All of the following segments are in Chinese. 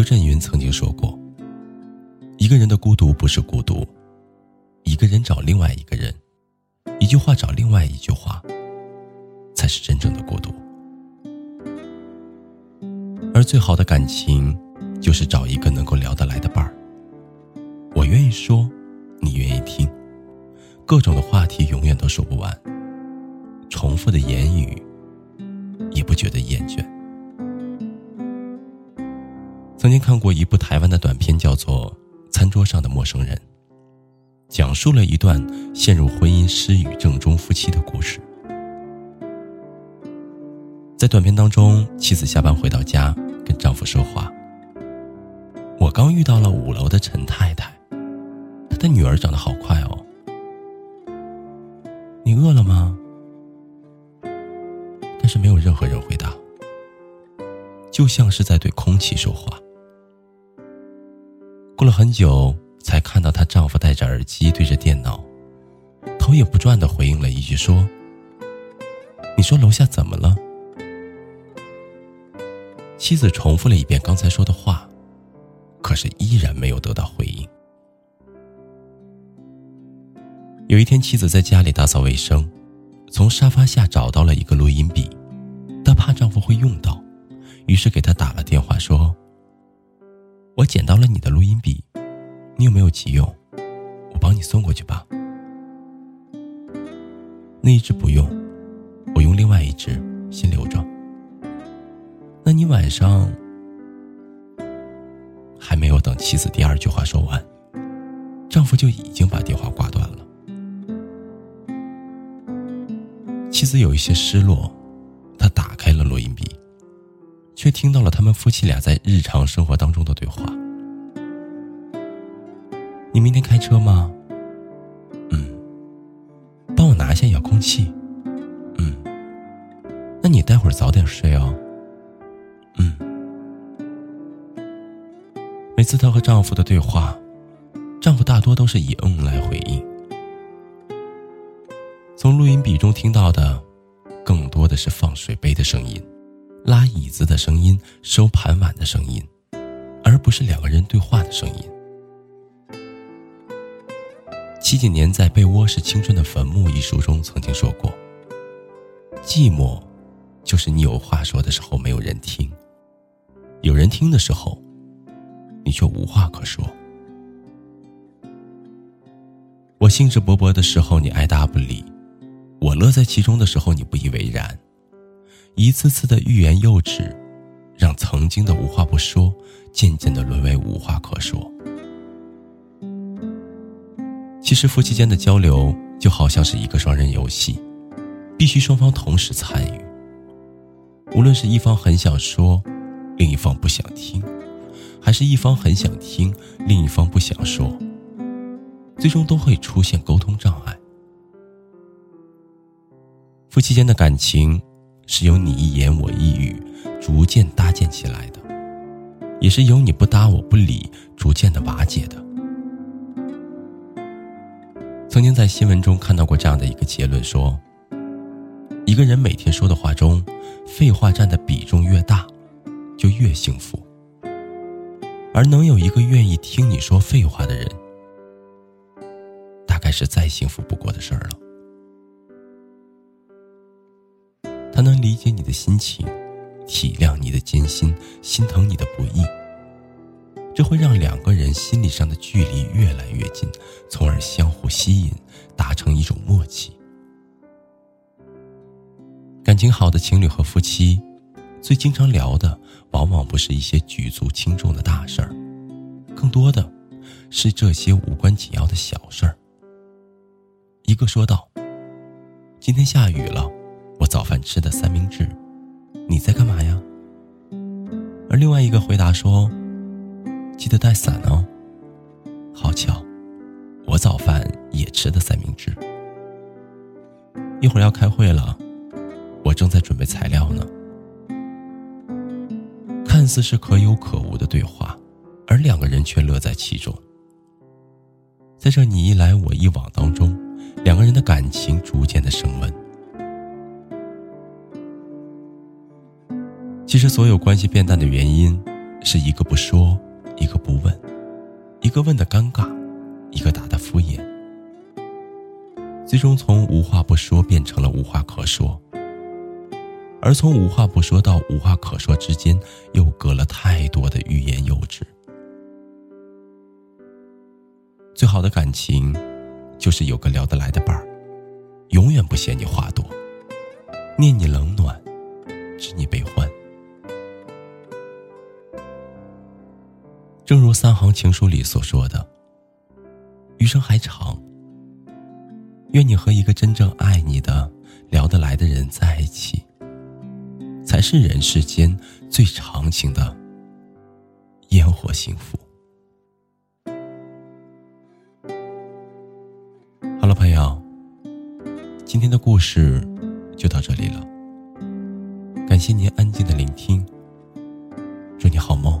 刘震云曾经说过：“一个人的孤独不是孤独，一个人找另外一个人，一句话找另外一句话，才是真正的孤独。而最好的感情，就是找一个能够聊得来的伴儿。我愿意说，你愿意听，各种的话题永远都说不完，重复的言语也不觉得厌倦。”曾经看过一部台湾的短片，叫做《餐桌上的陌生人》，讲述了一段陷入婚姻失语症中夫妻的故事。在短片当中，妻子下班回到家，跟丈夫说话：“我刚遇到了五楼的陈太太，她的女儿长得好快哦。你饿了吗？”但是没有任何人回答，就像是在对空气说话。过了很久，才看到她丈夫戴着耳机对着电脑，头也不转的回应了一句说：“你说楼下怎么了？”妻子重复了一遍刚才说的话，可是依然没有得到回应。有一天，妻子在家里打扫卫生，从沙发下找到了一个录音笔，她怕丈夫会用到，于是给他打了电话说。我捡到了你的录音笔，你有没有急用？我帮你送过去吧。那一只不用，我用另外一只先留着。那你晚上还没有等妻子第二句话说完，丈夫就已经把电话挂断了。妻子有一些失落，她打开。却听到了他们夫妻俩在日常生活当中的对话。你明天开车吗？嗯。帮我拿一下遥控器。嗯。那你待会儿早点睡哦。嗯。每次她和丈夫的对话，丈夫大多都是以“嗯”来回应。从录音笔中听到的，更多的是放水杯的声音。拉椅子的声音，收盘碗的声音，而不是两个人对话的声音。七几年在《被窝是青春的坟墓》一书中曾经说过：“寂寞，就是你有话说的时候没有人听，有人听的时候，你却无话可说。我兴致勃勃的时候，你爱答不理；我乐在其中的时候，你不以为然。”一次次的欲言又止，让曾经的无话不说，渐渐的沦为无话可说。其实夫妻间的交流就好像是一个双人游戏，必须双方同时参与。无论是一方很想说，另一方不想听，还是一方很想听，另一方不想说，最终都会出现沟通障碍。夫妻间的感情。是由你一言我一语逐渐搭建起来的，也是由你不搭我不理逐渐的瓦解的。曾经在新闻中看到过这样的一个结论：说，一个人每天说的话中，废话占的比重越大，就越幸福。而能有一个愿意听你说废话的人，大概是再幸福不过的事儿了。他能理解你的心情，体谅你的艰辛，心疼你的不易。这会让两个人心理上的距离越来越近，从而相互吸引，达成一种默契。感情好的情侣和夫妻，最经常聊的，往往不是一些举足轻重的大事儿，更多的是这些无关紧要的小事儿。一个说道：“今天下雨了。”早饭吃的三明治，你在干嘛呀？”而另外一个回答说：“记得带伞哦。”好巧，我早饭也吃的三明治。一会儿要开会了，我正在准备材料呢。看似是可有可无的对话，而两个人却乐在其中。在这你一来我一往当中，两个人的感情逐渐的升温。其实，所有关系变淡的原因，是一个不说，一个不问，一个问的尴尬，一个答的敷衍，最终从无话不说变成了无话可说。而从无话不说到无话可说之间，又隔了太多的欲言又止。最好的感情，就是有个聊得来的伴儿，永远不嫌你话多，念你冷暖，知你悲欢。正如三行情书里所说的：“余生还长，愿你和一个真正爱你的、聊得来的人在一起，才是人世间最长情的烟火幸福。”好了，朋友，今天的故事就到这里了。感谢您安静的聆听，祝你好梦。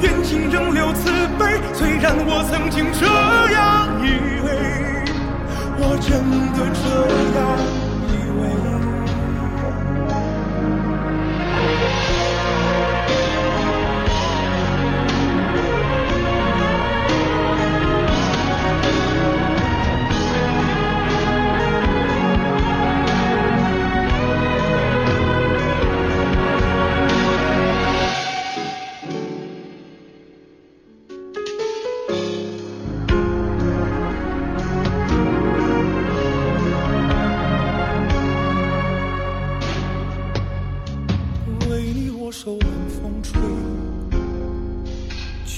愿情仍留慈悲，虽然我曾经这样以为，我真的这样。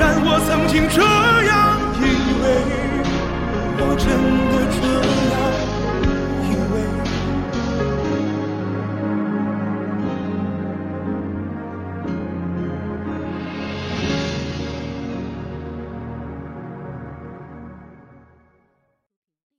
但我曾经这样以为我真的这